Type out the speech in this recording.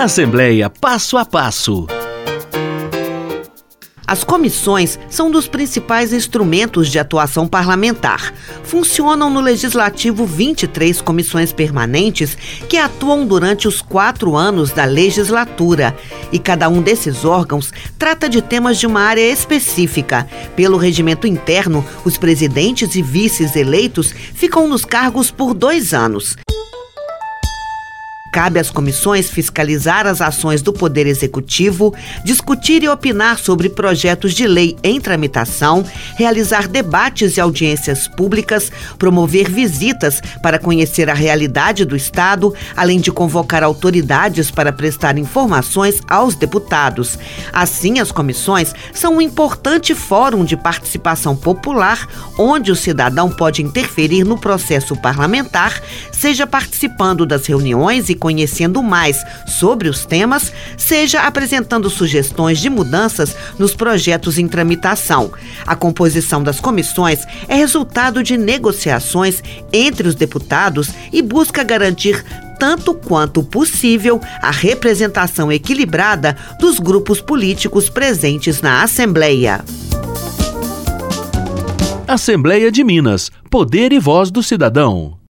Assembleia Passo a Passo. As comissões são um dos principais instrumentos de atuação parlamentar. Funcionam no Legislativo 23 comissões permanentes que atuam durante os quatro anos da legislatura. E cada um desses órgãos trata de temas de uma área específica. Pelo regimento interno, os presidentes e vices eleitos ficam nos cargos por dois anos. Cabe às comissões fiscalizar as ações do Poder Executivo, discutir e opinar sobre projetos de lei em tramitação, realizar debates e audiências públicas, promover visitas para conhecer a realidade do Estado, além de convocar autoridades para prestar informações aos deputados. Assim, as comissões são um importante fórum de participação popular, onde o cidadão pode interferir no processo parlamentar, seja participando das reuniões e conhecendo mais sobre os temas, seja apresentando sugestões de mudanças nos projetos em tramitação. A composição das comissões é resultado de negociações entre os deputados e busca garantir tanto quanto possível a representação equilibrada dos grupos políticos presentes na Assembleia. Assembleia de Minas. Poder e voz do cidadão.